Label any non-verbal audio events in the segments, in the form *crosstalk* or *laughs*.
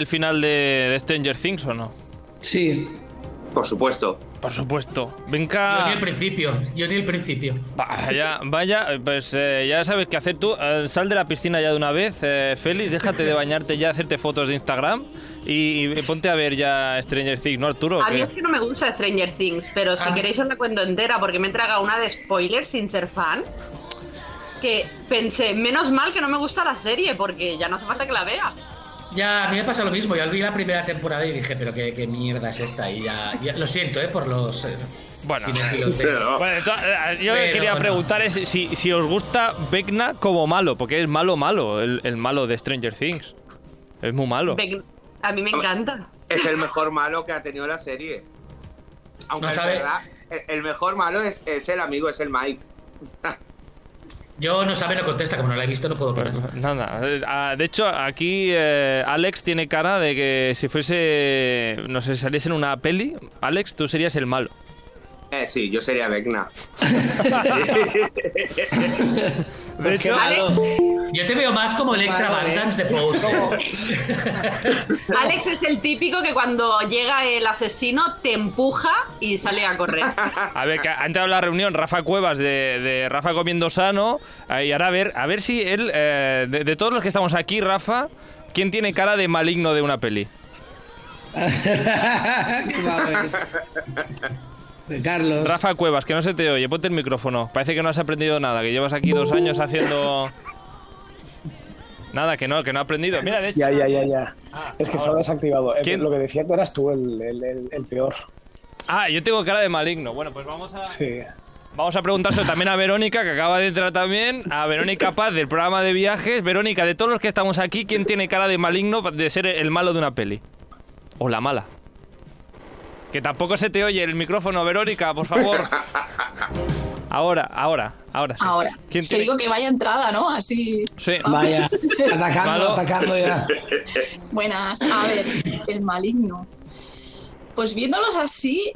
el final de, de Stranger Things o no? Sí. Por supuesto. Por supuesto. Yo Venga. ni el principio, yo ni el principio. Vaya, vaya, pues eh, ya sabes qué hacer tú. Eh, sal de la piscina ya de una vez, eh, Félix, déjate de bañarte ya, hacerte fotos de Instagram y, y ponte a ver ya Stranger Things, ¿no, Arturo? A mí es que no me gusta Stranger Things, pero si Ah. queréis os la cuento entera porque me he tragado una de spoilers sin ser fan. Que pensé, menos mal que no me gusta la serie porque ya no hace falta que la vea. Ya, a mí me pasa lo mismo. Yo vi la primera temporada y dije, pero qué, qué mierda es esta. Y ya, ya- lo siento, ¿eh? Por los. eh, Bueno. Pero- eh, yo Pero, quería bueno. preguntar es si, si os gusta Vecna como malo, porque es malo malo, el, el malo de Stranger Things. Es muy malo. A mí me encanta. Es el mejor malo que ha tenido la serie. Aunque No sabe- verdad, el, el mejor malo es, es el amigo, es el Mike. Yo no sabe, no contesta. Como no la he visto, no puedo Pues, opinar. nada, ah, de hecho aquí eh, Alex tiene cara de que si fuese, no sé, saliese en una peli, Alex, tú serías el malo. Eh, sí, yo sería Vecna. *laughs* De hecho, Yo te veo más como Electra Vale. Van Dance de Pose. Alex es el típico que cuando llega el asesino te empuja y sale a correr. a ver, que ha entrado a la reunión Rafa Cuevas de, de Rafa comiendo sano, eh, y ahora a ver, a ver si él, eh, de, de todos los que estamos aquí, Rafa, ¿quién tiene cara de maligno de una peli? *laughs* Vamos. Carlos. Rafa Cuevas, que no se te oye, ponte el micrófono. Parece que no has aprendido nada, que llevas aquí dos años haciendo... Nada, que no, que no ha aprendido. Mira, de hecho... Ya, ya, ya, ya. es que estaba desactivado. Eh, ¿Quién? Lo que decía que eras tú el, el- el- el peor. Ah, yo tengo cara de maligno. Bueno, pues vamos a... Sí. Vamos a preguntárselo también a Verónica, que acaba de entrar también, a Verónica Paz del programa de viajes. Verónica, de todos los que estamos aquí, ¿quién tiene cara de maligno de ser el malo de una peli? O la mala. Que tampoco se te oye el micrófono, Verónica, por favor. *laughs* Ahora, ahora, ahora. sí. Ahora. ¿Quién Que tiene- digo que vaya entrada, ¿no? Así. Sí. Vaya. *laughs* Atacando, Malo. atacando ya. *laughs* Buenas. A ver, el maligno. Pues viéndolos así,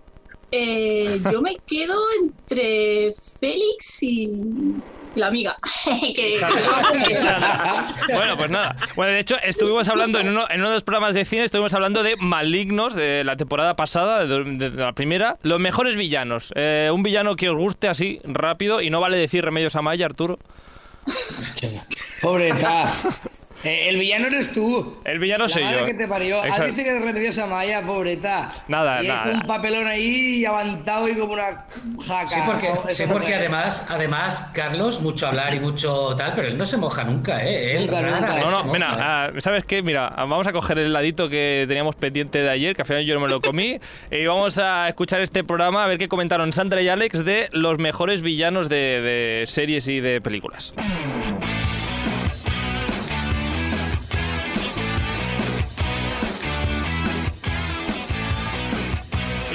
eh, yo me quedo entre Félix y la amiga. *laughs* que, *laughs* *laughs* Bueno, pues nada. Bueno, de hecho, estuvimos hablando en uno, en uno de los programas de cine, estuvimos hablando de malignos de la temporada pasada, de, de- de la primera. Los mejores villanos. Eh, un villano que os guste así, rápido, y no vale decir Remedios Amaya, Arturo. Pobreta. Eh, el villano eres tú. El villano La soy madre yo. que te parió. Ah, dice que es remediosa Maya, pobreta. Nada, y nada. Es un papelón ahí avantado y como una jaca. Sí, porque, ¿no? sí, Eso porque no- además, además, Carlos, mucho hablar y mucho tal, pero él no se moja nunca, ¿eh? Él Nunca, rara nunca. vez No, no, mira, ¿eh? ah, ¿sabes qué? Mira, vamos a coger el heladito que teníamos pendiente de ayer, que al final yo no me lo comí, *laughs* y vamos a escuchar este programa, a ver qué comentaron Sandra y Alex de los mejores villanos de, de series y de películas.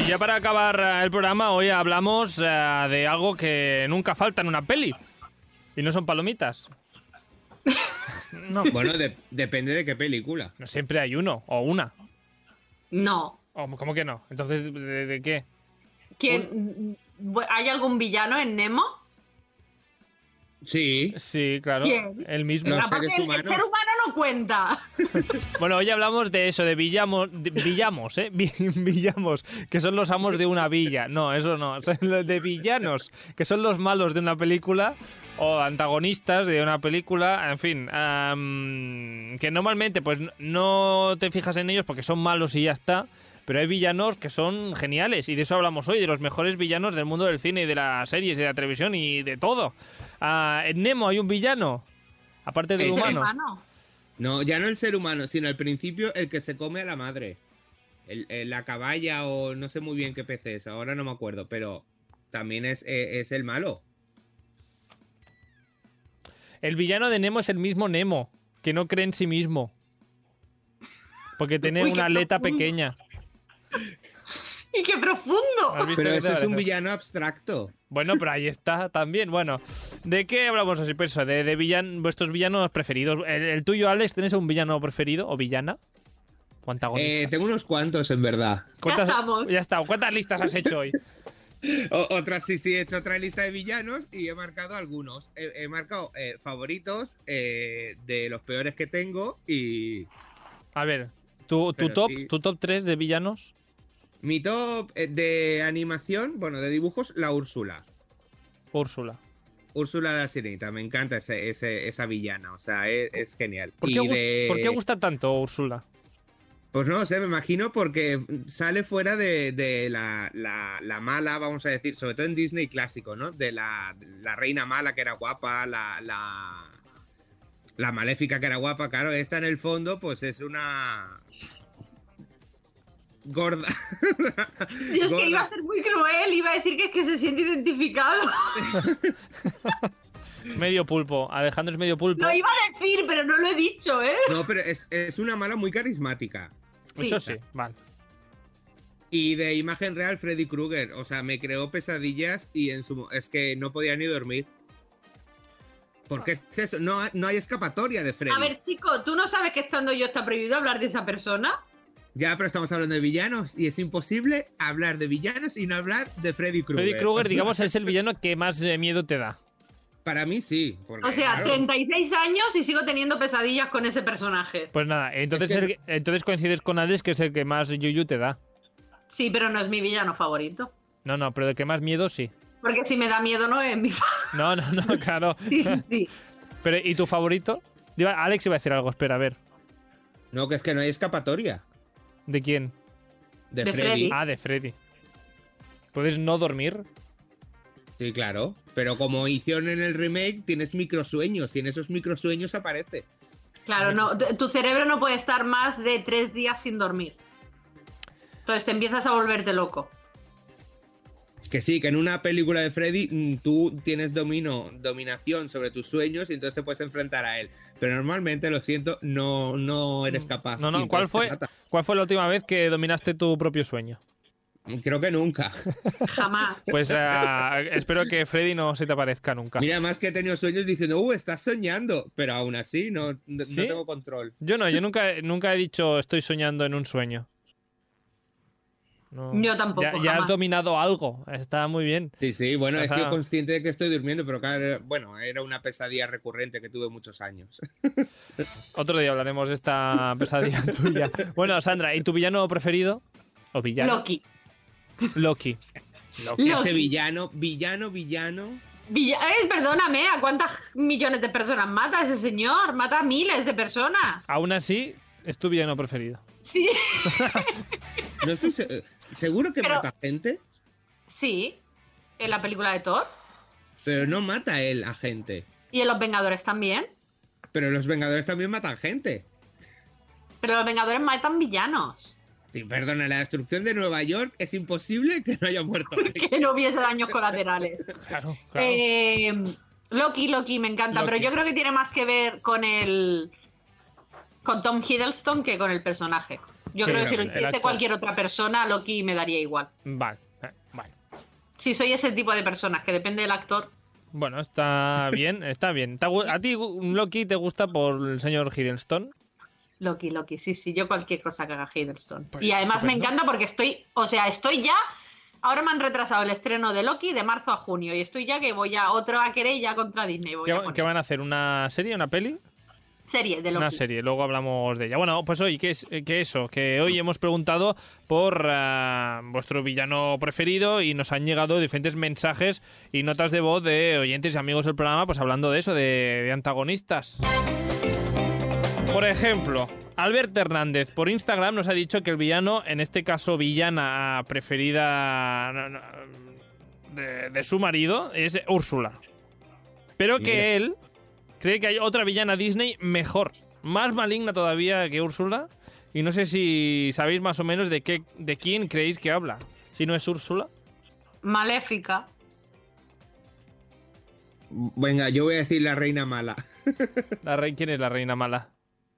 Ya para acabar eh, el programa, hoy hablamos eh, de algo que nunca falta en una peli. Y no son palomitas. No, Bueno, de- depende de qué película. no siempre hay uno o una. No. O, ¿Cómo que no? Entonces, ¿de, de qué? ¿Quién, ¿Hay algún villano en Nemo? Sí. Sí, claro. ¿Quién? El mismo. Los Aparte, seres el- ser humano no cuenta. *laughs* Bueno, hoy hablamos de eso, de villamos, de villamos, ¿eh? Vi- *laughs* Villamos, que son los amos de una villa. No, eso no. Son los de villanos, que son los malos de una película o antagonistas de una película. En fin, que normalmente pues no te fijas en ellos porque son malos y ya está. Pero hay villanos que son geniales y de eso hablamos hoy, de los mejores villanos del mundo del cine y de las series y de la televisión y de todo. Ah, en Nemo hay un villano, aparte del El ser humano. Humano. No, ya no el ser humano, sino al principio el que se come a la madre. El- el- la caballa o no sé muy bien qué pez es, ahora no me acuerdo, pero también es, eh, es el malo. El villano de Nemo es el mismo Nemo, que no cree en sí mismo. Porque tiene Uy, una aleta profundo. pequeña. *laughs* ¡Y qué profundo! ¿Has visto Pero eso es un villano abstracto. Bueno, pero ahí está también. Bueno, ¿de qué hablamos así? Pues eso, de, de villan, vuestros villanos preferidos. El, el tuyo, Alex, ¿tienes un villano preferido o villana? ¿O antagonista? Eh, tengo unos cuantos, en verdad. ¿Cuántas- Ya estamos. Ya está. ¿Cuántas listas has hecho hoy? *laughs* O- otras sí, sí, he hecho otra lista de villanos y he marcado algunos. He, he marcado eh, favoritos eh, de los peores que tengo y... A ver, ¿Tu, top, sí. ¿Tu top 3 de villanos? Mi top eh, de animación, bueno, de dibujos, la Úrsula. Úrsula. Úrsula la Sirenita, me encanta ese, ese- esa villana, o sea, es, es genial. ¿Por qué, de- por qué gusta tanto Úrsula? Pues no sé, me imagino porque sale fuera de, de la, la- la mala, vamos a decir, sobre todo en Disney clásico, ¿no? De la, la reina mala que era guapa, la, la, la maléfica que era guapa, claro, esta en el fondo pues es una gorda. *laughs* Yo es que iba a ser muy cruel, iba a decir que es que se siente identificado. *laughs* Medio pulpo. Alejandro es medio pulpo. Lo iba a decir, pero no lo he dicho, ¿eh? No, pero es, es una mala muy carismática. Eso sí, vale. Y de imagen real, Freddy Krueger. O sea, me creó pesadillas y en su mo- es que no podía ni dormir. Porque es eso, no, hay- no hay escapatoria de Freddy. A ver, chico, ¿tú no sabes que estando yo está prohibido hablar de esa persona? Ya, pero estamos hablando de villanos y es imposible hablar de villanos y no hablar de Freddy Krueger. Freddy Krueger, *laughs* digamos, es el villano que más eh, miedo te da. Para mí sí. porque, O sea, claro, 36 años y sigo teniendo pesadillas con ese personaje. Pues nada, entonces, Es que- el que- entonces coincides con Alex, que es el que más yuyu te da. Sí, pero no es mi villano favorito. No, no, pero el que más miedo sí. Porque si me da miedo no es mi favorito. No, no, no, *laughs* claro. Sí, sí, sí. Pero, ¿y tu favorito? Alex iba a decir algo, espera, a ver. No, que es que no hay escapatoria ¿De quién? de, De Freddy. Freddy. Ah, de Freddy. ¿Puedes no dormir? Sí, claro. Pero como hicieron en el remake, tienes microsueños. Y en esos microsueños aparece. Claro, no, tu tu cerebro no puede estar más de tres días sin dormir. Entonces empiezas a volverte loco. Que sí, que en una película de Freddy mm, tú tienes domino, dominación sobre tus sueños y entonces te puedes enfrentar a él. Pero normalmente, lo siento, no, no eres capaz. Mm. No, no, Y ¿cuál fue. ¿cuál fue la última vez que dominaste tu propio sueño? Creo que nunca. Jamás. *laughs* Pues ah, espero que Freddy no se te aparezca nunca. Mira, más que he tenido sueños diciendo, uh, estás soñando. Pero aún así, no, no, no ¿Sí? tengo control. Yo no, yo nunca, nunca he dicho estoy soñando en un sueño. No. Yo tampoco, Ya, ya has dominado algo, está muy bien. Sí, sí, bueno, O he sido consciente de que estoy durmiendo, pero claro, bueno, era una pesadilla recurrente que tuve muchos años. *laughs* Otro día hablaremos de esta pesadilla *laughs* tuya. Bueno, Sandra, ¿y tu villano preferido? ¿O villano? Loki. Loki. Loki. Ese villano, villano, villano. Villa- eh, perdóname, ¿a cuántas millones de personas mata ese señor? Mata a miles de personas. Aún así, es tu villano preferido. Sí. *laughs* No estoy seguro que Pero- mata gente, Sí. En la película de Thor. pero no mata él a gente. Y en Los Vengadores también. Pero los Vengadores también matan gente. Pero los Vengadores matan villanos. Sí, perdona, la destrucción de Nueva York es imposible que no haya muerto. *laughs* Que no hubiese daños colaterales. *laughs* Claro, claro. Eh, Loki, Loki, me encanta. Loki. Pero yo creo que tiene más que ver con el. con Tom Hiddleston que con el personaje. Yo Sí, creo que si lo hiciese cualquier otra persona, Loki me daría igual. Vale, eh, vale. Si soy ese tipo de personas, que depende del actor. Bueno, está *laughs* bien, está bien. ¿Te ha gu- ¿A ti Loki te gusta por el señor Hiddleston? Loki, Loki, sí, sí, yo cualquier cosa que haga Hiddleston. Pues y además me encanta porque estoy, o sea, estoy ya. Ahora me han retrasado el estreno de Loki de marzo a junio y estoy ya que voy a otra querella contra Disney. Voy ¿Qué, a poner. qué van a hacer? ¿Una serie? ¿Una peli? Serie de Loki. Una serie, luego hablamos de ella. Bueno, pues hoy, ¿qué es qué eso? Que hoy hemos preguntado por ah, vuestro villano preferido y nos han llegado diferentes mensajes y notas de voz de oyentes y amigos del programa, pues hablando de eso, de, de antagonistas. Por ejemplo, Albert Hernández por Instagram nos ha dicho que el villano, en este caso villana preferida de, de su marido, es Úrsula. Pero que Mira. él cree que hay otra villana Disney mejor, más maligna todavía que Úrsula. Y no sé si sabéis más o menos de qué, de quién creéis que habla. Si no es Úrsula. Maléfica. Venga, yo voy a decir la reina mala. *laughs* La rey, ¿Quién es la reina mala?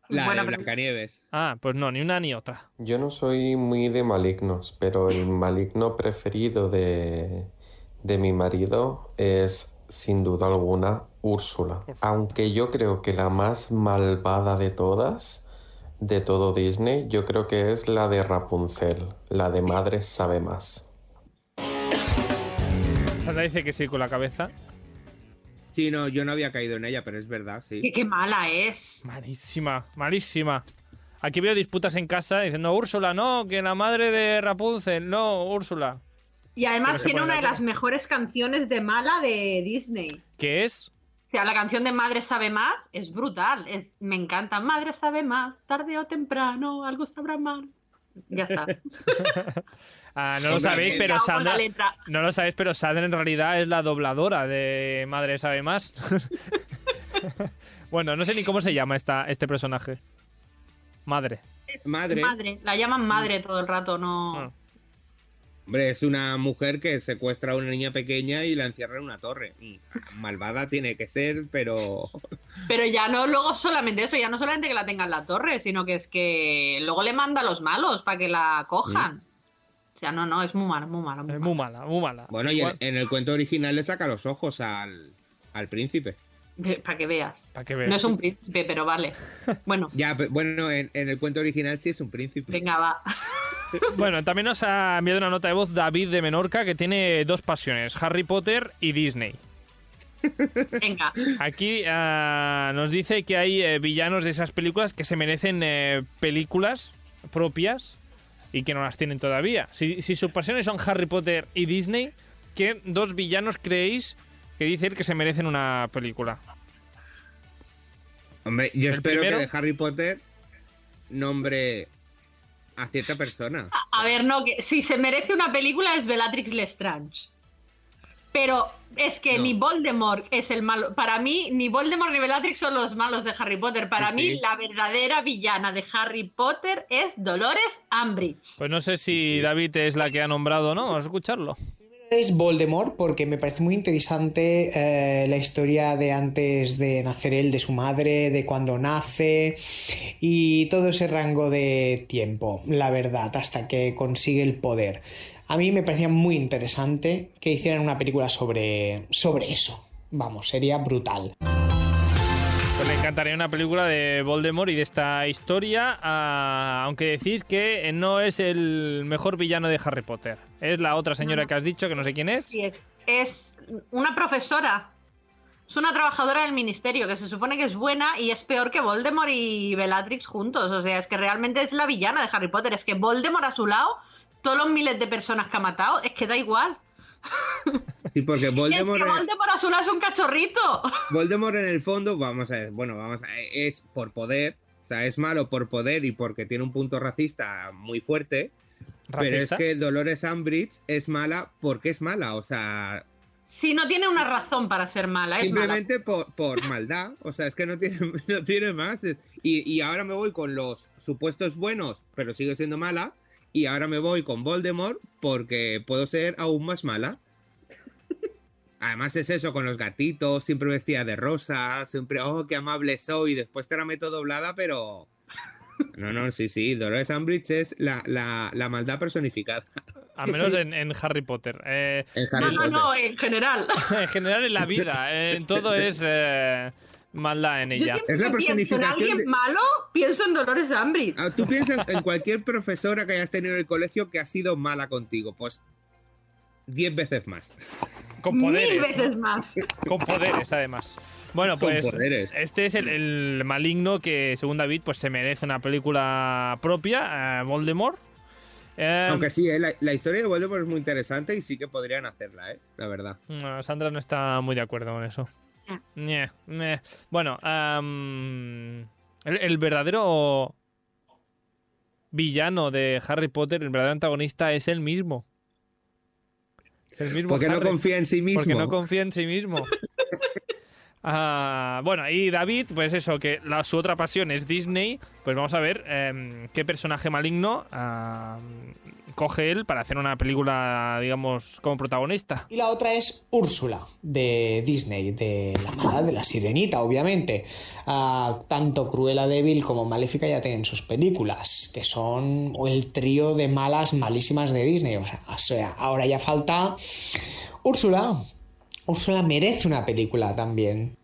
La de. Blancanieves. Ah, pues no, ni una ni otra. Yo no soy muy de malignos, pero el maligno preferido de, de mi marido es, sin duda alguna, Úrsula. Aunque yo creo que la más malvada de todas, de todo Disney, yo creo que es la de Rapunzel, la de Madre sabe más. Sandra dice que sí con la cabeza. Sí, no, yo no había caído en ella, pero es verdad, sí. Qué, qué mala es. Malísima, malísima. Aquí veo disputas en casa diciendo Úrsula, no, que la madre de Rapunzel, no, Úrsula. Y además tiene una de las mejores canciones de mala de Disney. ¿Qué es? O sea, la canción de Madre sabe más es brutal. Es, me encanta. Madre sabe más, tarde o temprano, algo sabrá mal. Ya está. *laughs* Ah, no lo sabéis, que- pero Sandra. No lo sabéis, pero Sandra en realidad es la dobladora de Madre Sabe Más. *laughs* bueno, no sé ni cómo se llama esta, este personaje. Madre. Madre. Madre. La llaman madre todo el rato, no. Ah. Hombre, es una mujer que secuestra a una niña pequeña y la encierra en una torre. Mm, Malvada tiene que ser, pero. Pero ya no luego solamente eso, ya no solamente que la tenga en la torre, sino que es que luego le manda a los malos para que la cojan. O sea, no, no, es muy mala, muy mala. Muy Es mala. muy mala, muy mala. Bueno, y en, el cuento original le saca los ojos al, al príncipe. Para que veas. Para que veas. No es un príncipe, pero vale. *laughs* Bueno, Ya, pe- bueno, en, en el cuento original sí es un príncipe. venga, va. Bueno, también nos ha enviado una nota de voz David de Menorca que tiene dos pasiones, Harry Potter y Disney. Venga. Aquí ah, nos dice que hay eh, villanos de esas películas que se merecen eh, películas propias y que no las tienen todavía. Si, si sus pasiones son Harry Potter y Disney, ¿qué dos villanos creéis que dice él que se merecen una película? Hombre, yo ¿El espero primero? que de Harry Potter nombre a cierta persona. A ver, no, que si se merece una película es Bellatrix Lestrange. Pero es que No. ni Voldemort es el malo. Para mí, ni Voldemort ni Bellatrix son los malos de Harry Potter. Para Sí, mí, sí. la verdadera villana de Harry Potter es Dolores Umbridge. Pues no sé si David es la que ha nombrado o no, vamos a escucharlo. Es Voldemort porque me parece muy interesante eh, la historia de antes de nacer él, de su madre, de cuando nace y todo ese rango de tiempo, la verdad, hasta que consigue el poder. A mí me parecía muy interesante que hicieran una película sobre, sobre eso. Vamos, sería brutal. Encantaría una película de Voldemort y de esta historia, ah, aunque decís que no es el mejor villano de Harry Potter. Es la otra señora No. que has dicho, que no sé quién es. Sí, es, es una profesora. Es una trabajadora del ministerio que se supone que es buena y es peor que Voldemort y Bellatrix juntos. O sea, es que realmente es la villana de Harry Potter. Es que Voldemort a su lado, todos los miles de personas que ha matado, es que da igual. Sí, porque Y es Voldemort, que Voldemort a su lado es un cachorrito. Voldemort en el fondo, vamos a ver, bueno, vamos a es por poder, o sea, es malo por poder y porque tiene un punto racista muy fuerte, pero es que Dolores Umbridge es mala porque es mala, o sea, Sí, no tiene una razón para ser mala. Es mala. simplemente por, por maldad, o sea, es que no tiene, *laughs* no tiene más. y, y ahora me voy con los supuestos buenos, pero sigue siendo mala, y ahora me voy con Voldemort porque puedo ser aún más mala. Además es eso, con los gatitos, siempre vestida de rosa, siempre, oh, qué amable soy, después te la meto doblada, pero... No, no, sí, sí, Dolores Umbridge es la, la, la maldad personificada. A menos en, en Harry Potter. Eh, En No, Harry no, Potter. no, en general. *laughs* en general en la vida, eh, en todo *laughs* es eh, maldad en ella. Es la que pienso en personificación alguien de- malo, pienso en Dolores Umbridge. Ah, Tú piensas en cualquier profesora que hayas tenido en el colegio que ha sido mala contigo, pues 10 veces más. Con Mil poderes. veces más. Con poderes, además. Bueno, pues este es el, el maligno que, según David, pues se merece una película propia, eh, Voldemort. Eh, Aunque sí, eh, la, la historia de Voldemort es muy interesante y sí que podrían hacerla, ¿eh? La verdad. Sandra no está muy de acuerdo con eso. Ah. Ñe, ñe. Bueno, am, el, el verdadero villano de Harry Potter, el verdadero antagonista, es el mismo. El mismo Porque no confía en sí mismo. Porque no confía en sí mismo. Ah, bueno, y David, pues eso, que su otra pasión es Disney. Pues vamos a ver em, qué personaje maligno coge él para hacer una película, digamos, como protagonista. Y la otra es Úrsula, de Disney, de la mala de la sirenita, obviamente. Ah, tanto Cruella de Vil como Maléfica ya tienen sus películas, que son el trío de malas malísimas de Disney. O sea, o sea, ahora ya falta Úrsula. Úrsula merece una película también.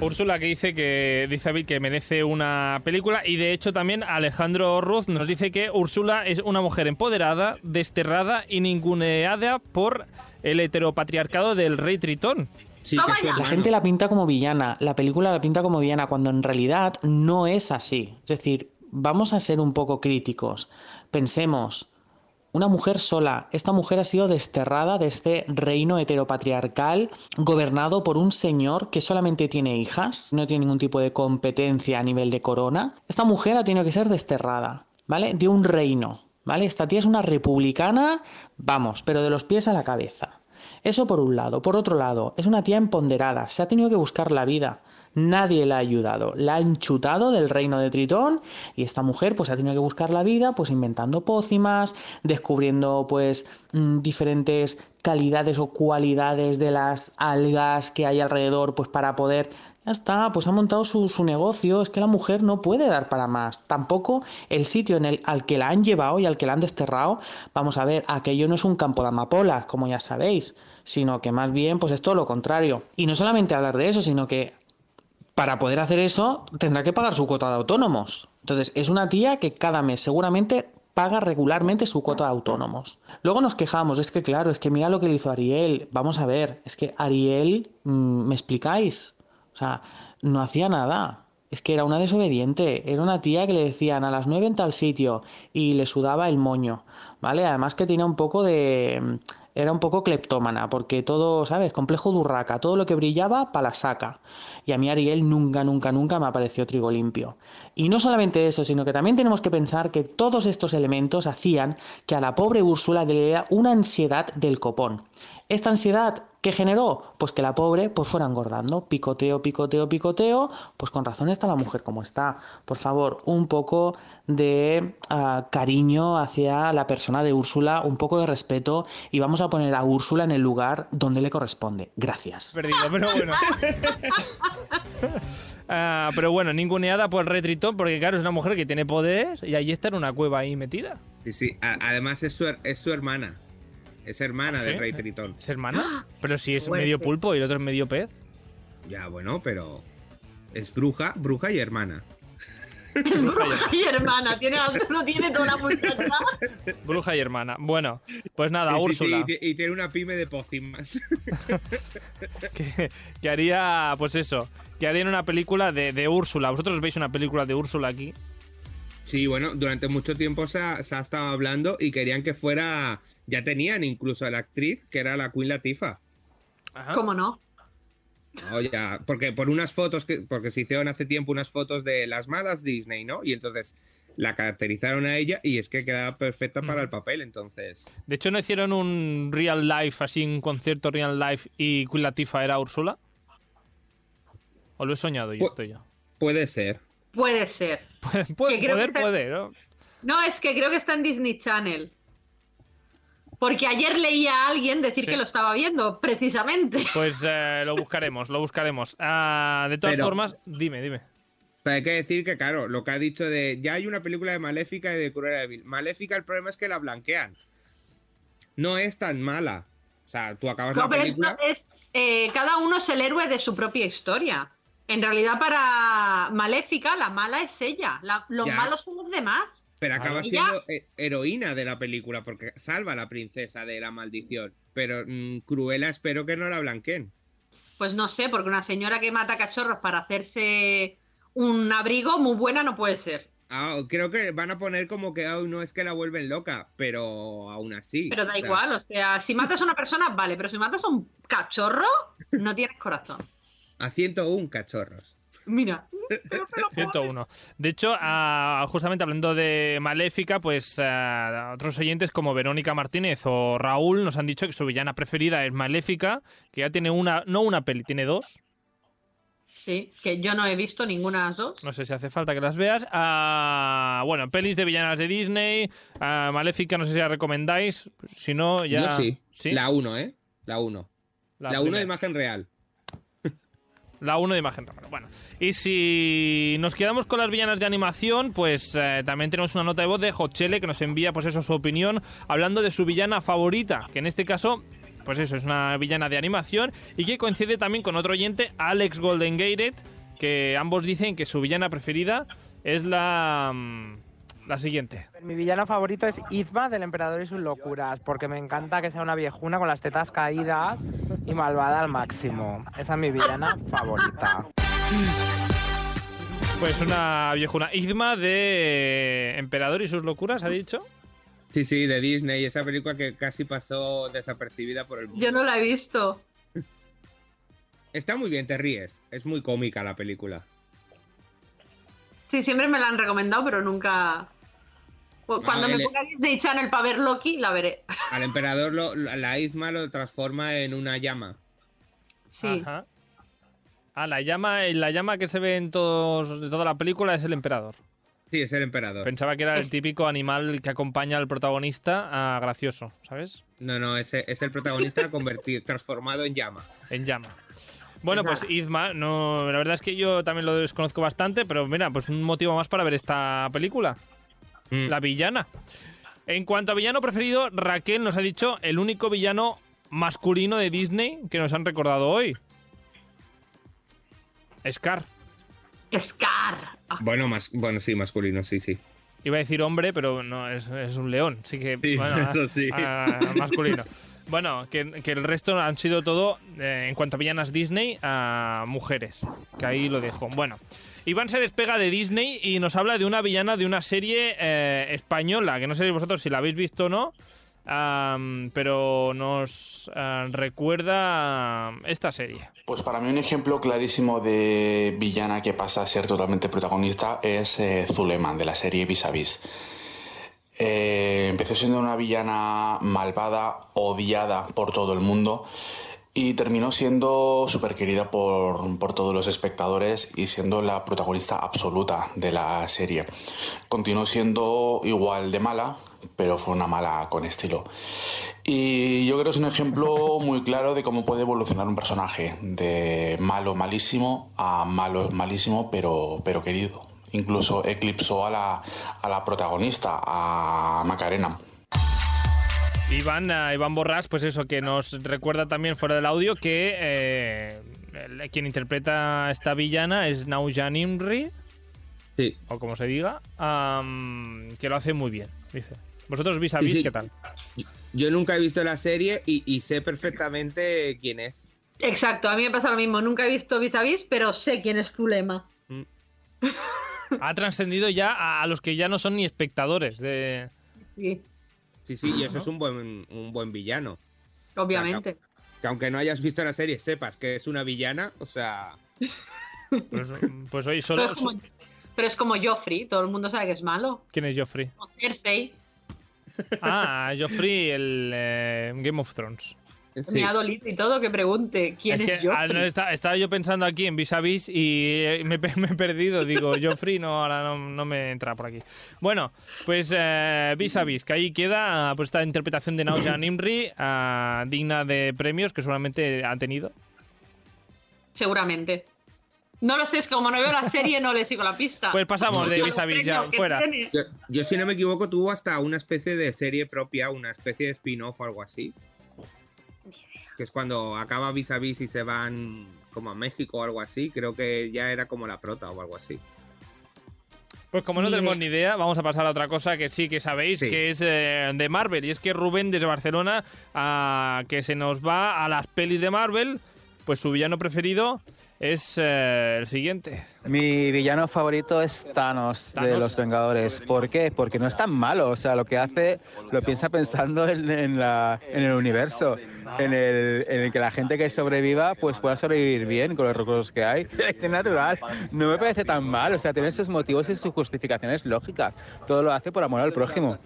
Úrsula que dice que dice David que merece una película y de hecho también Alejandro Ruz nos dice que Úrsula es una mujer empoderada, desterrada y ninguneada por el heteropatriarcado del rey Tritón. Sí, que ya. La gente la pinta como villana, la película la pinta como villana, cuando en realidad no es así. Es decir, vamos a ser un poco críticos. Pensemos, una mujer sola, esta mujer ha sido desterrada de este reino heteropatriarcal gobernado por un señor que solamente tiene hijas, no tiene ningún tipo de competencia a nivel de corona. Esta mujer ha tenido que ser desterrada, ¿vale? De un reino, ¿vale? Esta tía es una republicana, vamos, pero de los pies a la cabeza. Eso por un lado. Por otro lado, es una tía empoderada, se ha tenido que buscar la vida. Nadie la ha ayudado, la han chutado del reino de Tritón y esta mujer pues ha tenido que buscar la vida pues inventando pócimas, descubriendo pues mm, diferentes calidades o cualidades de las algas que hay alrededor pues para poder ya está, pues ha montado su, su negocio. Es que la mujer no puede dar para más. Tampoco el sitio en el, al que la han llevado y al que la han desterrado. Vamos a ver, aquello no es un campo de amapolas, como ya sabéis, sino que más bien, pues es todo lo contrario. Y no solamente hablar de eso, sino que para poder hacer eso tendrá que pagar su cuota de autónomos. Entonces, es una tía que cada mes seguramente paga regularmente su cuota de autónomos. Luego nos quejamos, es que claro, es que mira lo que le hizo Ariel. Vamos a ver, es que Ariel, mm, ¿me explicáis? O sea, no hacía nada. Es que era una desobediente. Era una tía que le decían a las nueve en tal sitio y le sudaba el moño. ¿Vale? Además que tenía un poco de. Era un poco cleptómana, porque todo, ¿sabes? Complejo de urraca. Todo lo que brillaba, pa' la saca. Y a mí Ariel nunca, nunca, nunca me apareció trigo limpio. Y no solamente eso, sino que también tenemos que pensar que todos estos elementos hacían que a la pobre Úrsula le diera una ansiedad del copón. Esta ansiedad, ¿qué generó? Pues que la pobre pues fuera engordando, picoteo, picoteo, picoteo, pues con razón está la mujer como está. Por favor, un poco de ah, cariño hacia la persona de Úrsula, un poco de respeto y vamos a poner a Úrsula en el lugar donde le corresponde. Gracias. Perdido, pero bueno. *laughs* Ah, pero bueno, ninguneada por el rey Tritón, porque claro, es una mujer que tiene poderes y allí está en una cueva ahí metida. Sí, sí. A- además es su, es su hermana. Es hermana ¿Ah, del sí? Rey Tritón. ¿Es hermana? Pero si es Fuerte. medio pulpo y el otro es medio pez. Ya, bueno, pero es bruja, bruja y hermana. Bruja y, hermana, tiene, no tiene toda la muchacha. *laughs* bruja y hermana. Bueno, pues nada, sí, Úrsula. sí, y, y tiene una pyme de pócimas. *laughs* que, que haría, pues eso, que harían una película de, de Úrsula. ¿Vosotros veis una película de Úrsula aquí? Sí, bueno, durante mucho tiempo se ha, se ha estado hablando y querían que fuera. Ya tenían incluso a la actriz, que era la Queen Latifah. Ajá. ¿Cómo no? No, ya, porque por unas fotos, que, porque se hicieron hace tiempo unas fotos de las malas Disney, ¿no? Y entonces la caracterizaron a ella y es que quedaba perfecta para el papel, entonces. De hecho, ¿no hicieron un real life, así un concierto real life y Queen Latifah era Úrsula? ¿O lo he soñado yo Pu- esto ya? Puede ser. Puede ser. Puede, poder, está- ¿no? No, es que creo que está en Disney Channel. Porque ayer leía a alguien decir Sí. que lo estaba viendo, precisamente. *laughs* Pues eh, lo buscaremos, lo buscaremos. Ah, de todas Pero- formas, dime, dime. Pero hay que decir que, claro, lo que ha dicho de. Ya hay una película de Maléfica y de Cruella de Vil. Maléfica, el problema es que la blanquean. No es tan mala. O sea, tú acabas No, la pero película. es, eh, cada uno es el héroe de su propia historia. En realidad, para Maléfica, la mala es ella. La- los Ya. malos son los demás. Pero acaba Ella- siendo heroína de la película porque salva a la princesa de la maldición. Pero mm, Cruella espero que no la blanqueen. Pues no sé, porque una señora que mata cachorros para hacerse un abrigo muy buena no puede ser. Ah, creo que van a poner como que "Ay, no es que la vuelven loca, pero aún así. Pero da o sea, igual, o sea, si matas a una persona, vale, pero si matas a un cachorro, no tienes corazón. A 101 cachorros. Mira. *laughs* 101. De hecho, justamente hablando de Maléfica, pues otros oyentes como Verónica Martínez o Raúl nos han dicho que su villana preferida es Maléfica, que ya tiene una, no una peli, tiene dos. Sí, que yo no he visto ninguna de las dos. No sé si hace falta que las veas. Bueno, pelis de villanas de Disney. Maléfica, no sé si la recomendáis. Si no, ya. Yo sí. La 1, ¿eh? La 1. La La 1 primera. de imagen real. La 1 de imagen rápida. Bueno, y si nos quedamos con las villanas de animación, pues eh, también tenemos una nota de voz de Hochele que nos envía, pues eso, su opinión, hablando de su villana favorita, que en este caso, pues eso, es una villana de animación y que coincide también con otro oyente, Alex Golden Gated, que ambos dicen que su villana preferida es la. La siguiente. Mi villano favorito es Izma del Emperador y sus locuras, porque me encanta que sea una viejuna con las tetas caídas y malvada al máximo. Esa es mi villana favorita. Pues una viejuna. Izma de Emperador y sus locuras, ¿ha dicho? Sí, sí, de Disney, esa película que casi pasó desapercibida por el mundo. Yo no la he visto. *laughs* Está muy bien, te ríes. Es muy cómica la película. Sí, siempre me la han recomendado, pero nunca. Cu- Cuando Ah, me ponga Disney Channel para ver Loki, la veré. *laughs* Al emperador, lo- la Izma lo transforma en una llama. Sí. Ajá. Ah, la llama, la llama que se ve en todos, de toda la película es el emperador. Sí, es el emperador. Pensaba que era el típico animal que acompaña al protagonista ah, gracioso, ¿sabes? No, no, es, es el protagonista *laughs* convertido, transformado en llama. En llama. Bueno, pues Izma, no, la verdad es que yo también lo desconozco bastante, pero mira, pues un motivo más para ver esta película. Mm. La villana. En cuanto a villano preferido, Raquel nos ha dicho el único villano masculino de Disney que nos han recordado hoy. Scar. Scar. Bueno, más, bueno, sí, masculino, sí, sí. Iba a decir hombre, pero no, es, es un león. Así que, Sí, bueno, *laughs* eso sí. masculino. Bueno, que, que el resto han sido todo, eh, en cuanto a villanas Disney, a mujeres. Que ahí lo dejo. Bueno, Iván se despega de Disney y nos habla de una villana de una serie eh, española, que no sé vosotros si la habéis visto o no, pero nos ah, recuerda esta serie. Pues para mí un ejemplo clarísimo de villana que pasa a ser totalmente protagonista es eh, Zuleman de la serie Vis a Vis. Eh, empezó siendo una villana malvada, odiada por todo el mundo y terminó siendo súper querida por, por todos los espectadores y siendo la protagonista absoluta de la serie. Continuó siendo igual de mala, pero fue una mala con estilo. Y yo creo que es un ejemplo *laughs* muy claro de cómo puede evolucionar un personaje de malo malísimo a malo malísimo pero, pero querido. Incluso eclipsó a la, a la protagonista, a Macarena. Iván, eh, Iván Borrás, pues eso, que nos recuerda también fuera del audio que eh, el- quien interpreta a esta villana es Naujan Imri, Sí. o como se diga, que lo hace muy bien, dice. ¿Vosotros vis a vis Sí, sí. qué tal? Yo nunca he visto la serie y, y sé perfectamente quién es. Exacto, a mí me pasa lo mismo. Nunca he visto Vis a Vis, pero sé quién es Zulema. Ha trascendido ya a, a los que ya no son ni espectadores de... Sí, Sí, sí, y eso es un buen, un buen villano. obviamente. Que aunque no hayas visto la serie, sepas que es una villana, o sea... *laughs* Pues, pues hoy Pero solo... es, como, pero es como Joffrey, todo el mundo sabe que es malo. ¿Quién es Joffrey? Cersei, Ah, Joffrey, el eh, Game of Thrones. Me ha dolido y todo que pregunte quién es, Es que Joffrey. no, está- estaba yo pensando aquí en Vis a Vis y eh, me, he perdido. Digo, *laughs* Joffrey no, ahora no, no me entra por aquí. Bueno, pues eh, Vis a Vis, que ahí queda pues esta interpretación de Nauja *laughs* Nimri, ah, digna de premios que seguramente ha tenido. Seguramente. No lo sé, es que como no veo la serie, no le sigo la pista. Pues pasamos de Vis a Vis, ya, fuera. yo, si no me equivoco, tuvo hasta una especie de serie propia, una especie de spin-off o algo así. Que es cuando acaba vis a vis y se van como a México o algo así. Creo que ya era como la prota o algo así. Pues como no tenemos ni idea, vamos a pasar a otra cosa que sí que sabéis, que es eh, de Marvel. Y es que Rubén desde Barcelona, ah, que se nos va a las pelis de Marvel, pues su villano preferido es eh, el siguiente. Mi villano favorito es Thanos, de los Vengadores. ¿Por qué? Porque no es tan malo. O sea, lo que hace lo piensa pensando en, en la, en el universo, en el, en el que la gente que sobreviva pues pueda sobrevivir bien con los recursos que hay. *laughs* Selección natural. No me parece tan mal. O sea, tiene sus motivos y sus justificaciones lógicas. Todo lo hace por amor al prójimo.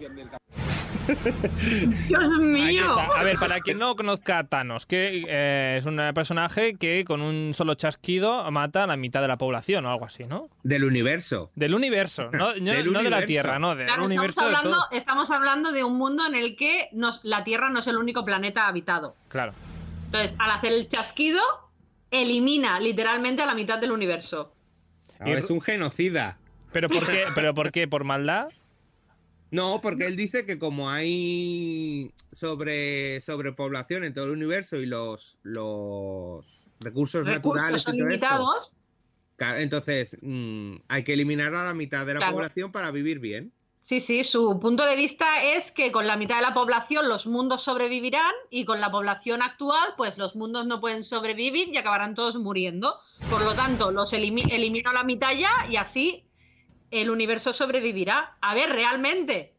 Dios Ahí mío. está. A ver, para quien no conozca a Thanos, que eh, es un personaje que con un solo chasquido mata a la mitad de la población o algo así, ¿no? Del universo. Del universo, no, *laughs* no- Del no de la. Tierra, no, del Claro, universo estamos, de todo. hablando, estamos hablando de un mundo en el que nos- la Tierra no es el único planeta habitado. Claro. Entonces, al hacer el chasquido, elimina literalmente a la mitad del universo. No, es un genocida. ¿Pero por qué? *laughs* ¿Pero por qué? ¿Por maldad? No, porque él dice que como hay sobre sobrepoblación en todo el universo y los, los recursos, Recursos naturales y todo limitados. entonces mm, hay que eliminar a la mitad de la Claro. población para vivir bien. Sí, sí, su punto de vista es que con la mitad de la población los mundos sobrevivirán y con la población actual, pues los mundos no pueden sobrevivir y acabarán todos muriendo. Por lo tanto, los elimi elimino a la mitad ya y así el universo sobrevivirá. A ver, realmente.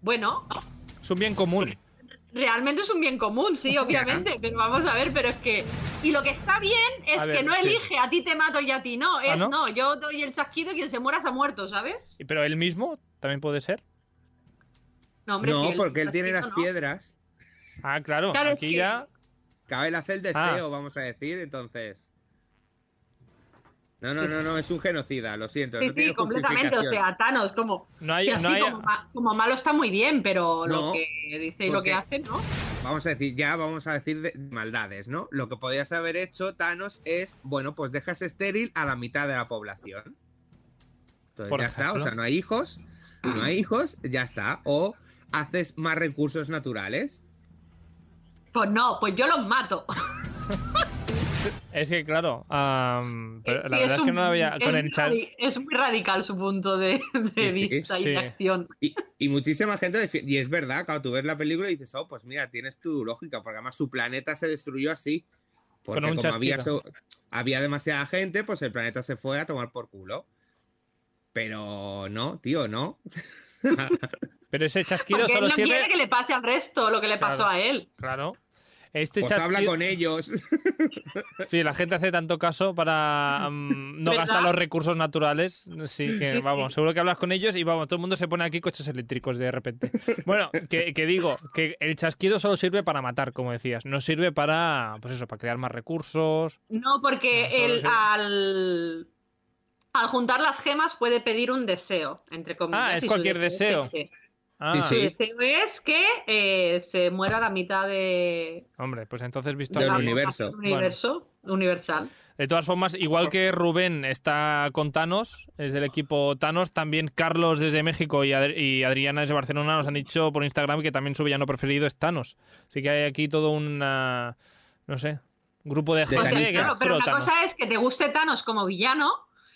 Bueno, Es un bien común. realmente es un bien común, sí, obviamente, pero vamos a ver, pero es que... Y lo que está bien es A ver, que no sí. elige a ti te mato y a ti no, es ¿Ah, no? no? yo doy el chasquido y quien se muera se ha muerto, ¿sabes? Pero él mismo también puede ser. No, hombre, porque él tiene las no. piedras. Ah, claro, Claro, es aquí que- ya. Cabe hacer el Ah. deseo, vamos a decir, entonces. No, no, no, no, es un genocida, lo siento. Sí, no tiene sí, completamente, o sea, Thanos, como... No hay- sí, así no hay- como, ma- como malo está muy bien, pero No, lo que dice y lo que hace, ¿no? Vamos a decir, ya vamos a decir de maldades, ¿no? Lo que podías haber hecho Thanos es, bueno, pues dejas estéril a la mitad de la población. Entonces Por ya está, o sea, no hay hijos, no hay hijos, ya está. O haces más recursos naturales. Pues no, pues yo los mato. *laughs* Es que, claro. am, pero la Sí, verdad es que no había. Con el chat. Es muy radical su punto de, de Sí, sí, vista y de acción. Y, y muchísima gente, y es verdad, cuando tú ves la película y dices, oh, pues mira, tienes tu lógica, porque además su planeta se destruyó así. Porque Con un como había, había demasiada gente, pues el planeta se fue a tomar por culo. Pero no, tío, no. *laughs* Pero ese chasquido Porque él solo no sirve. quiere que le pase al resto lo que le pasó a él. Claro. Este Pues habla con ellos. *laughs* Sí, la gente hace tanto caso para mm, no ¿Verdad? gastar los recursos naturales. Sí, que Sí, vamos, sí. seguro que hablas con ellos y vamos, todo el mundo se pone aquí coches eléctricos de repente. Bueno, que, que digo, que el chasquido solo sirve para matar, como decías. No sirve para, pues eso, para crear más recursos. No, porque No, sé. al, al juntar las gemas puede pedir un deseo, entre comillas. Ah, es cualquier es deseo. ese. Ah, Su deseo es que eh, se muera la mitad de hombre, pues entonces visto Del universo. del universo universal. De todas formas, igual que Rubén está con Thanos, es del equipo Thanos, también Carlos desde México y, Ad- y Adriana desde Barcelona nos han dicho por Instagram que también su villano preferido es Thanos. Así que hay aquí todo un, ah, no sé, grupo de De gente es claro, pero una Thanos. cosa es que te guste Thanos como villano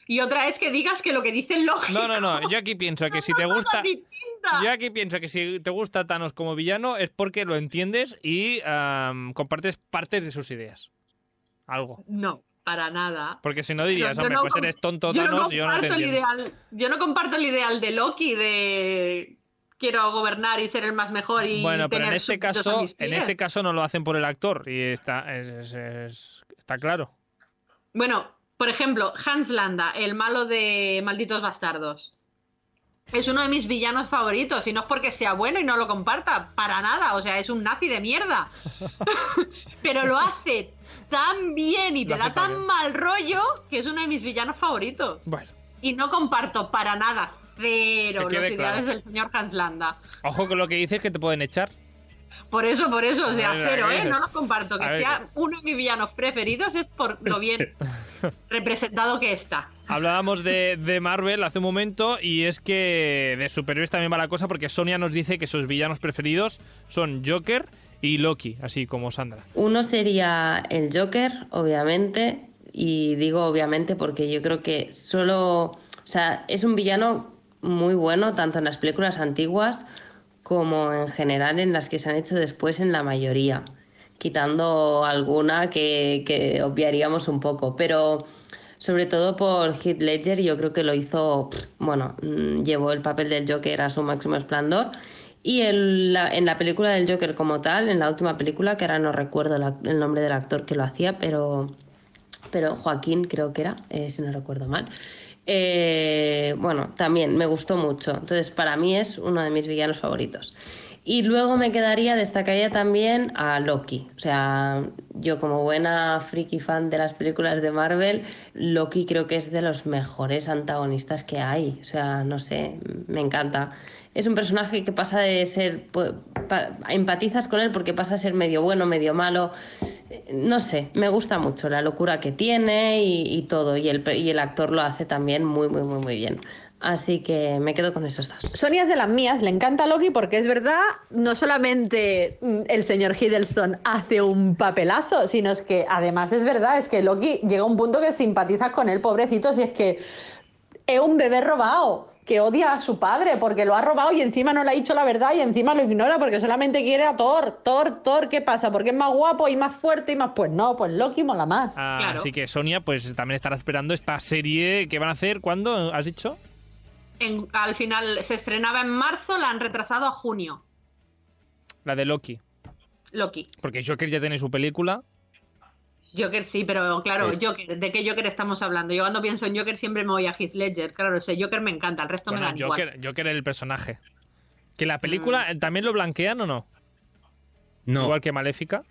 y otra es que digas que lo que dice es lógico. No, no, no, yo aquí pienso que si te gusta... Yo aquí pienso que si te gusta Thanos como villano es porque lo entiendes y compartes partes de sus ideas. Algo. No, para nada. Porque si no dirías, Yo hombre, no pues eres tonto yo Thanos, yo no te comparto el entiendo. ideal- yo no comparto el ideal de Loki de quiero gobernar y ser el más mejor y Bueno, pero en este caso, en este caso no lo hacen por el actor y está, es- es- es- está claro. Bueno, por ejemplo, Hans Landa, el malo de Malditos Bastardos. Es uno de mis villanos favoritos y no es porque sea bueno y no lo comparta, para nada, o sea, es un nazi de mierda. *laughs* Pero lo hace tan bien y te da tan bien. mal rollo que es uno de mis villanos favoritos. Bueno, Y no comparto para nada, cero, los ideales claro. del señor Hans Landa. ojo con lo que dices que te pueden echar. Por eso, por eso, o sea, ver, cero. ¿eh? No los comparto. Que sea uno de mis villanos preferidos es por lo bien *laughs* representado que está. Hablábamos de, de Marvel hace un momento y es que de superhéroes también va la cosa porque Sonia nos dice que sus villanos preferidos son Joker y Loki, así como Sandra. Uno sería el Joker, obviamente, y digo obviamente porque yo creo que solo, o sea, es un villano muy bueno tanto en las películas antiguas como en general en las que se han hecho después en la mayoría, quitando alguna que, que obviaríamos un poco, pero sobre todo por Heath Ledger, yo creo que lo hizo, bueno, mm, llevó el papel del Joker a su máximo esplendor. Y en la, en la película del Joker como tal, en la última película, que ahora no recuerdo el nombre del actor que lo hacía, pero, pero Joaquín creo que era, eh, si no recuerdo mal. Eh, bueno, también me gustó mucho. Entonces, para mí es uno de mis villanos favoritos. Y luego me quedaría, destacaría también a Loki. O sea, yo como buena friki fan de las películas de Marvel, Loki creo que es de los mejores antagonistas que hay. O sea, no sé, me encanta. Es un personaje que pasa de ser, pu- pa- empatizas con él porque pasa a ser medio bueno, medio malo. No sé, me gusta mucho la locura que tiene y, y todo. Y el, y el actor lo hace también muy, muy, muy, muy bien. Así que me quedo con esos dos. Sonia es de las mías, le encanta Loki porque es verdad, no solamente mm, el señor Hiddleston hace un papelazo, sino es que además es verdad, es que Loki llega a un punto que simpatizas con él, pobrecito, si es que es un bebé robado, que odia a su padre porque lo ha robado y encima no le ha dicho la verdad y encima lo ignora porque solamente quiere a Thor. Thor, Thor, ¿qué pasa? Porque es más guapo y más fuerte y más... Pues no, pues Loki mola más. Ah, Así que Sonia, pues también estará esperando esta serie que van a hacer. ¿Cuándo has dicho? En- al final se estrenaba en marzo, la han retrasado a junio. La de Loki. Loki. Porque Joker ya tiene su película. Joker sí, pero claro, Sí. Joker, ¿de qué Joker estamos hablando? Yo cuando pienso en Joker siempre me voy a Heath Ledger. Claro, ese Joker me encanta, el resto me Bueno, dan igual. Joker, Joker es el personaje. ¿Que la película eh, también lo blanquean o no? No. Igual que Maléfica.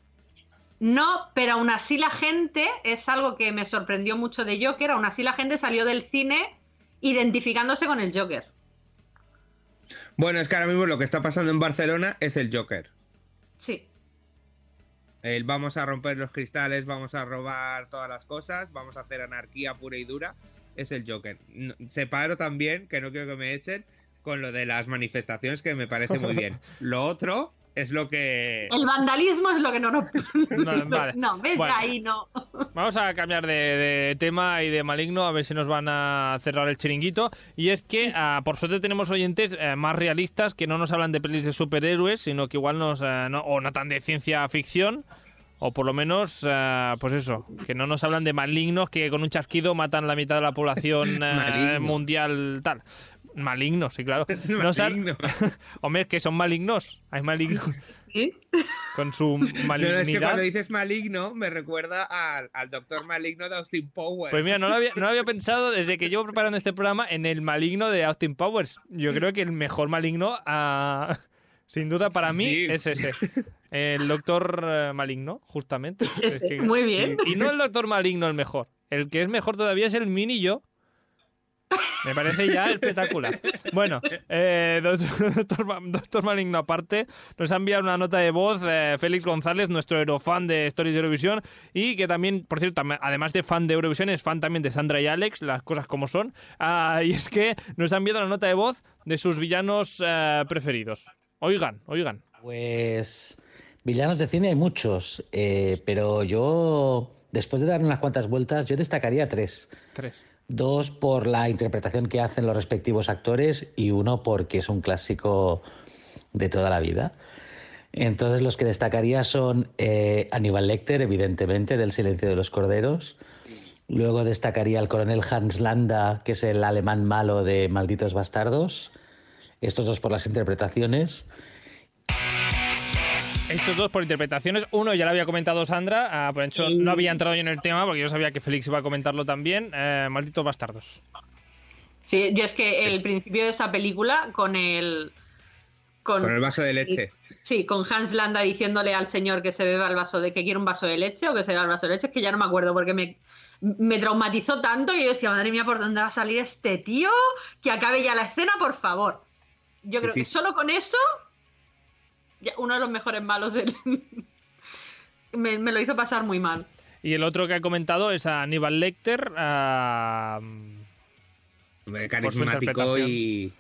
No, pero aún así la gente, es algo que me sorprendió mucho de Joker, aún así la gente salió del cine identificándose con el Joker. Bueno, es que ahora mismo lo que está pasando en Barcelona es el Joker. Sí. El vamos a romper los cristales, vamos a robar todas las cosas, vamos a hacer anarquía pura y dura. Es el Joker. No- separo también, que no quiero que me echen, con lo de las manifestaciones, que me parece muy bien. *laughs* Lo otro es lo que. El vandalismo es lo que no nos... *laughs* No, *laughs* vale. No, ves Bueno. ahí, no. Vamos a cambiar de, de tema y de maligno, a ver si nos van a cerrar el chiringuito. Y es que, ah, por suerte, tenemos oyentes eh, más realistas que no nos hablan de pelis de superhéroes, sino que igual nos. eh, no- o no tan de ciencia ficción. O por lo menos, eh, pues eso, que no nos hablan de malignos que con un chasquido matan la mitad de la población *laughs* eh, mundial, tal. Malignos, sí, claro. *laughs* Nos han- Maligno. *laughs* Hombre, es que son malignos. Hay malignos. Con su No, no, es que cuando dices maligno, me recuerda al, al doctor maligno de Austin Powers. Pues mira, no lo, había, no lo había *laughs* pensado desde que llevo preparando este programa en el maligno de Austin Powers. Yo creo que el mejor maligno, ah, sin duda para mí, Sí. es ese. El doctor eh, maligno, justamente. Es que- muy bien. Y, y no el doctor maligno el mejor. El que es mejor todavía es el mini yo. Me parece ya espectacular. Bueno, eh, doctor, *laughs* doctor Ma- doctor Maligno aparte, nos ha enviado una nota de voz eh, Félix González, nuestro eurofan de Stories de Eurovisión, y que también, por cierto, además de fan de Eurovisión, es fan también de Sandra y Alex, las cosas como son. Ah, y es que nos ha enviado una nota de voz de sus villanos eh, preferidos. Oigan, oigan. Pues villanos de cine hay muchos, eh, pero yo, después de dar unas cuantas vueltas, yo destacaría tres. Tres. Dos por la interpretación que hacen los respectivos actores y uno porque es un clásico de toda la vida. Entonces los que destacaría son eh, Aníbal Lecter, evidentemente, del Silencio de los Corderos. Luego destacaría al coronel Hans Landa, que es el alemán malo de Malditos Bastardos. Estos dos por las interpretaciones. Estos dos por interpretaciones. Uno ya lo había comentado Sandra, ah, por hecho no había entrado yo en el tema porque yo sabía que Félix iba a comentarlo también. Eh, malditos bastardos. Sí, yo es que el principio de esa película con el... Con el vaso de leche. Sí, con Hans Landa diciéndole al señor que se beba el vaso de que quiere un vaso de leche o que se beba el vaso de leche, es que ya no me acuerdo porque me, me traumatizó tanto que yo decía, madre mía, ¿por dónde va a salir este tío? Que acabe ya la escena, por favor. Yo creo Sí, que solo con eso, uno de los mejores malos del... *laughs* me, me lo hizo pasar muy mal. Y el otro que ha comentado es a Aníbal Lecter. Carismático y.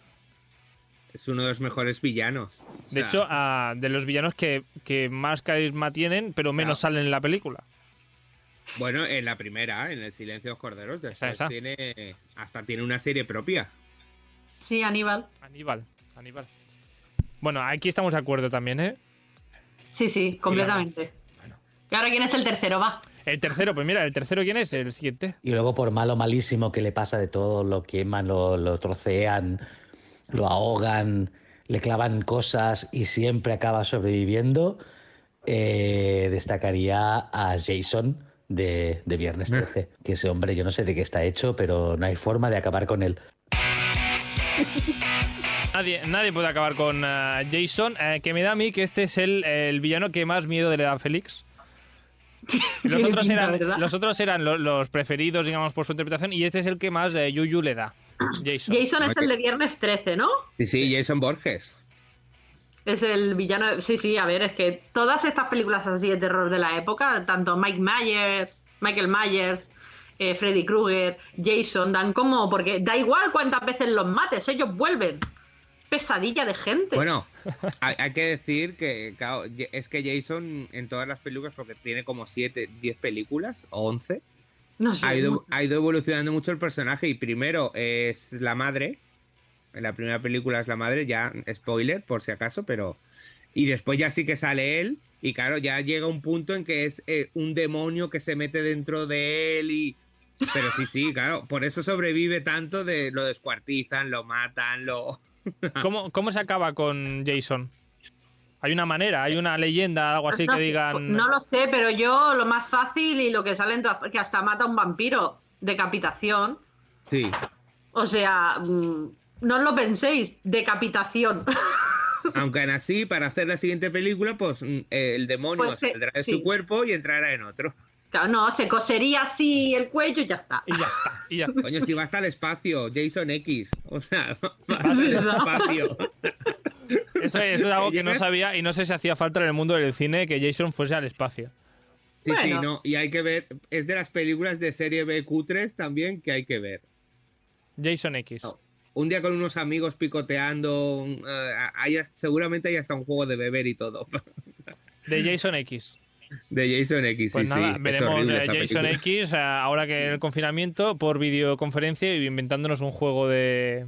Es uno de los mejores villanos. O De hecho, de los villanos que, que más carisma tienen, pero menos salen en la película. Bueno, en la primera, en El Silencio de los Corderos, esa. tiene. Hasta tiene una serie propia. Sí, Aníbal. Aníbal, Aníbal. Bueno, aquí estamos de acuerdo también, ¿eh? Sí, sí, completamente. ¿Y ahora quién es el tercero? Va. El tercero, pues mira, el tercero, ¿quién es? El siguiente. Y luego por malo, malísimo, que le pasa de todo, lo queman, lo, lo trocean, lo ahogan, le clavan cosas y siempre acaba sobreviviendo, eh, destacaría a Jason de, de Viernes 13, que ese hombre yo no sé de qué está hecho, pero no hay forma de acabar con él. *laughs* Nadie, nadie puede acabar con ah, Jason, eh, que me da a mí que este es el, el villano que más miedo le da a Félix. *laughs* Los otros, eran, los otros eran lo- los preferidos, digamos, por su interpretación, y este es el que más eh, Yuyu le da. Jason. Jason es el de Viernes 13, ¿no? Sí, sí, Jason Borges. Es el villano. Sí, sí, a ver, es que todas estas películas así de terror de la época, tanto Mike Myers, Michael Myers, eh, Freddy Krueger, Jason, dan como. Porque da igual cuántas veces los mates, ellos vuelven. Pesadilla de gente. Bueno, hay, hay que decir que claro, es que Jason en todas las películas, porque tiene como 7, 10 películas o 11, no sé. ha ido, ha ido evolucionando mucho el personaje y primero es la madre En la primera película es la madre, ya spoiler por si acaso, pero... Y después ya sí que sale él y claro, ya llega un punto en que es eh, un demonio que se mete dentro de él y... Pero sí, sí, claro, por eso sobrevive tanto de lo descuartizan, lo matan, lo... ¿Cómo, ¿Cómo se acaba con Jason? Hay una manera, hay una leyenda, algo así que digan. No lo sé, pero yo lo más fácil y lo que sale en todas- que hasta mata a un vampiro. Decapitación. Sí. O sea, mm, no os lo penséis, decapitación. *laughs* Aunque aún así, para hacer la siguiente película, pues mm, el demonio Pues, eh, saldrá de sí. su cuerpo y entrará en otro. No, se cosería así el cuello y ya está. Y ya está. Y ya. Coño, si va hasta el espacio, Jason X. O sea, *laughs* va hasta el espacio. *laughs* Eso, eso es algo que no sabía y no sé si hacía falta en el mundo del cine que Jason fuese al espacio. Sí, sí, no. Y hay que ver, es de las películas de serie B Q3 también que hay que ver. Jason X. Un día con unos amigos picoteando, eh, hay, seguramente hay hasta un juego de beber y todo. *laughs* De Jason X. De Jason X, Pues sí, nada, sí. es veremos horrible eh, Jason. X ahora que en el confinamiento por videoconferencia y inventándonos un juego de,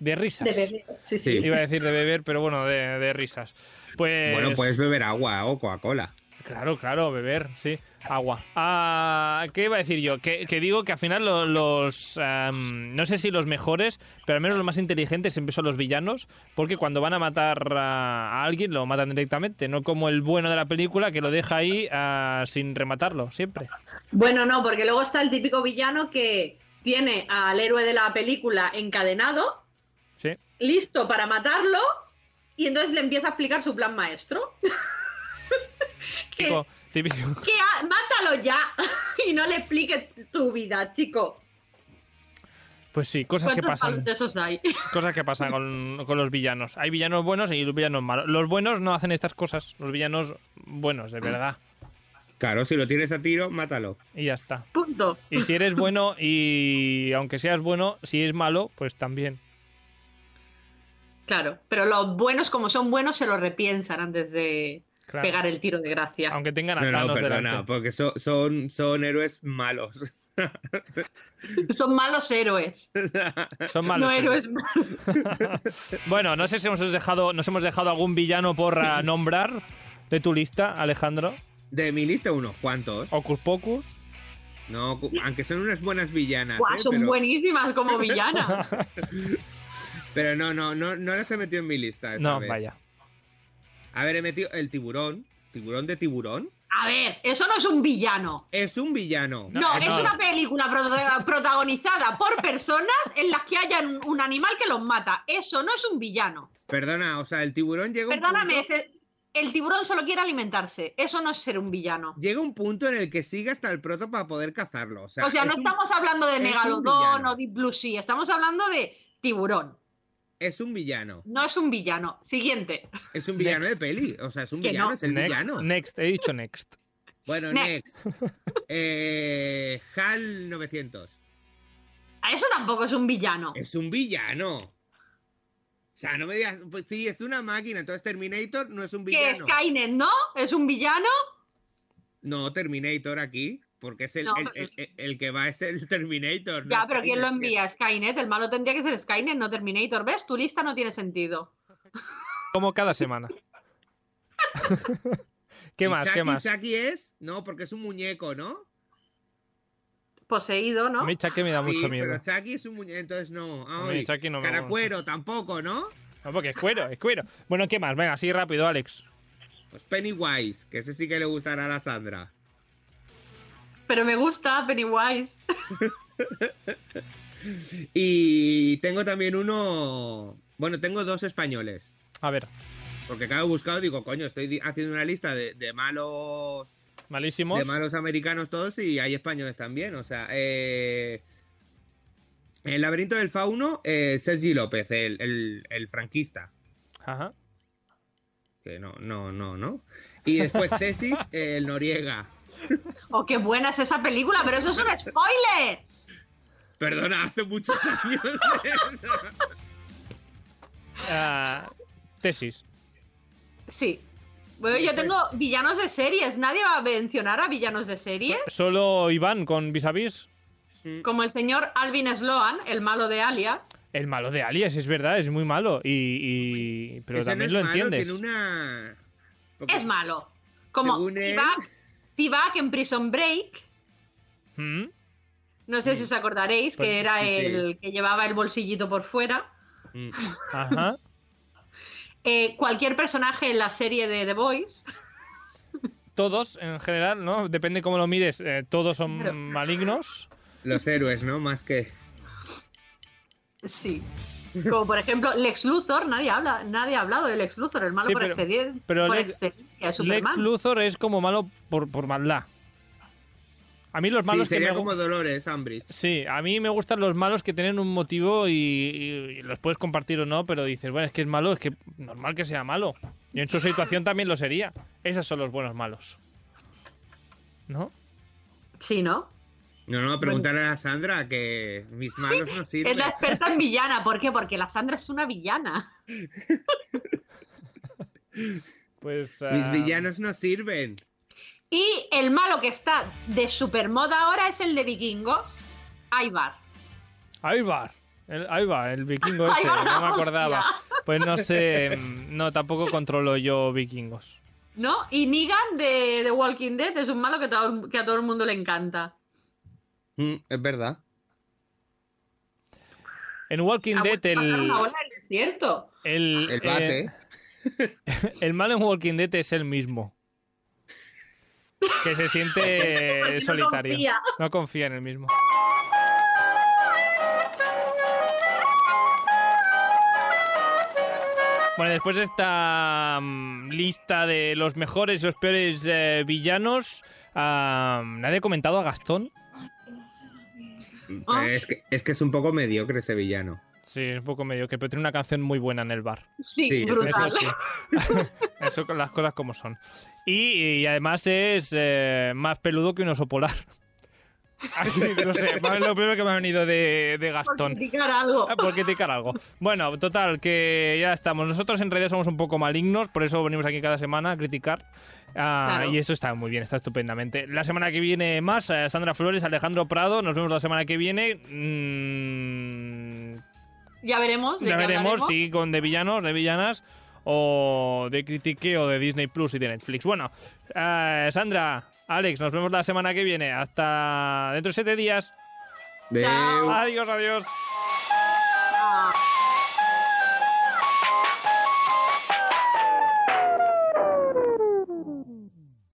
de risas. De beber, sí, sí. Iba a decir de beber, pero bueno, de, de risas. Pues Bueno, puedes beber agua o Coca-Cola. Claro, claro, beber, sí. Agua. Ah, ¿Qué iba a decir yo? Que, que digo que al final lo- los... no sé si los mejores, pero al menos los más inteligentes siempre son los villanos, porque cuando van a matar a, a alguien lo matan directamente, no como el bueno de la película que lo deja ahí ah, sin rematarlo, siempre. Bueno, no, porque luego está el típico villano que tiene al héroe de la película encadenado, Sí. listo para matarlo, y entonces le empieza a explicar su plan maestro. *laughs* *laughs* Típico, típico. que ha- mátalo ya *laughs* y no le explique tu vida, chico. Pues sí, cosas que ¿Cuántos pasan. de esos hay? *laughs* Cosas que pasan con, con los villanos. Hay villanos buenos y villanos malos. Los buenos no hacen estas cosas. Los villanos buenos, de verdad. Claro, si lo tienes a tiro, mátalo. Y ya está. Punto. Y si eres bueno y aunque seas bueno, si es malo, pues también. Claro, pero los buenos, como son buenos, se lo repiensan antes de Claro. pegar el tiro de gracia. Aunque tengan a No, no, perdona, delante. porque so- son, son héroes malos. *laughs* Son malos héroes. Son malos. no sí. héroes malos. *laughs* Bueno, no sé si hemos dejado, nos hemos dejado algún villano por *laughs* nombrar de tu lista, Alejandro. De mi lista, unos cuantos. Ocus Pocus. No, aunque son unas buenas villanas. Buah, ¿eh? son pero, buenísimas como villanas. pero no, no, no, no las he metido en mi lista. esta No, vez. vaya. A ver, he metido el tiburón. ¿Tiburón de tiburón? A ver, eso no es un villano. Es un villano. No, es una película prota- *laughs* protagonizada por personas en las que haya un- un animal que los mata. Eso no es un villano. Perdona, o sea, el tiburón llega a un Perdóname, punto- ese- el tiburón solo quiere alimentarse. Eso no es ser un villano. Llega un punto en el que sigue hasta el proto para poder cazarlo. O sea, o sea, no es un- estamos hablando de Megalodón o Deep Blue Sea, estamos hablando de tiburón. Es un villano. No es un villano. Siguiente. Es un villano Next. de peli. O sea, es un Que villano, no. es el Next, villano. next, he dicho next. *laughs* Bueno, Next. next. Eh, HAL 900. Eso tampoco es un villano. Es un villano. O sea, no me digas, pues sí, es una máquina, entonces Terminator no es un Que villano. Skynet, ¿no? ¿Es un villano? No, Terminator aquí, porque es el, No, el- pero- el- el- el que va es el Terminator. no Ya, pero ¿quién lo Skynet, que es- envía? Skynet. El malo tendría que ser Skynet, no Terminator. ¿Ves? Tu lista no tiene sentido. *laughs* Como cada semana. *laughs* ¿Qué ¿Y más? ¿Qué Chucky- más? Chucky es? No, porque es un muñeco, ¿no? Poseído, A ¿no? mí Chucky me da mucho sí, miedo. pero Chucky es un muñeco, entonces no. A mí Ay, Chucky no me Caracuero tampoco, ¿no? No, porque es cuero, es cuero. Bueno, ¿qué más? Venga, así rápido, Alex. Pues Pennywise, que ese sí que le gustará a la Sandra. Pero me gusta Pennywise. *laughs* Y tengo también uno. Bueno, tengo dos españoles. A ver, Porque cada buscado, digo, coño, estoy haciendo una lista de, de malos. malísimos. De malos americanos todos y hay españoles también. O sea, eh, El laberinto del fauno, eh, Sergi López, el, el- el franquista. Ajá. Que no, no, no, no. Y después Tesis, *laughs* el Noriega. *laughs* Oh, qué buena es esa película, pero eso es un spoiler. Perdona, hace muchos años. Ah, tesis. Sí. Bueno, yo tengo villanos de series. ¿Nadie va a mencionar a villanos de serie? Solo Iván con vis a vis. Como el señor Alvin Sloan, el malo de Alias. El malo de Alias, es verdad, es muy malo. Y, y- Pero Ese no también es lo malo, entiendes. Tiene una... Es malo. Como Según él- T-Bag en Prison Break. ¿Mm? No sé si os acordaréis Pues, que era sí, sí. el que llevaba el bolsillito por fuera. *laughs* Ajá. Eh, cualquier personaje en la serie de The Boys. Todos, en general, ¿no? Depende cómo lo mires, eh, todos son malignos. Los héroes, ¿no? Más que... Sí. Como por ejemplo Lex Luthor, nadie habla, nadie ha hablado de Lex Luthor, el malo Sí, por, pero- excedien- pero por Lex- excelencia, Lex Superman. Luthor es como malo por, por maldad. A mí los Sí, malos que sería me como Dolores Umbridge. Sí, a mí me gustan los malos que tienen un motivo y, y- y los puedes compartir o no, pero dices, bueno, es que es malo, es que normal que sea malo. Yo en su situación también lo sería. Esos son los buenos malos. ¿No? Sí, ¿no? No, no, preguntarle a Sandra que mis malos no *laughs* Es sirven. la experta en villana. ¿Por qué? Porque la Sandra es una villana. *laughs* Pues. Mis ah, villanos no sirven. Y el malo que está de supermoda ahora es el de vikingos, Ivar. Ivar. El, ahí va, el vikingo *laughs* ese, no me la acordaba. hostia. Pues no sé, mm, no, tampoco controlo yo vikingos. ¿No? Y Negan de, de Walking Dead es un malo que a todo el mundo le encanta. Mm, es verdad. En Walking Ha Dead, el, una desierto. el, El bate. eh, *laughs* el malo en Walking Dead es el mismo. Que se siente *laughs* Porque no solitario. confía. No confía en el mismo. Bueno, después de esta mm, lista de los mejores y los peores eh, villanos, ah, nadie ha comentado a Gastón. Ah. Es, que, es que es un poco mediocre ese villano. Sí, es un poco medio que pero tiene una canción muy buena en el bar. Sí, Sí, eso brutal. Eso sí. *laughs* Eso con las cosas como son. Y, y además es eh, más peludo que un oso polar. No sé, es lo primero que me ha venido de, de Por Gastón. criticar algo. Ah, Por criticar algo. Bueno, total, que ya estamos. Nosotros en realidad somos un poco malignos, por eso venimos aquí cada semana a criticar. Ah, Claro. Y eso está muy bien, está estupendamente. La semana que viene más, eh, Sandra Flores, Alejandro Prado. Nos vemos la semana que viene. Mm, Ya veremos. de ya veremos si con de villanos, de villanas, o de Critique, o de Disney Plus y de Netflix. Bueno, eh, Sandra, Alex, nos vemos la semana que viene. Hasta dentro de siete días. Adiós, adiós.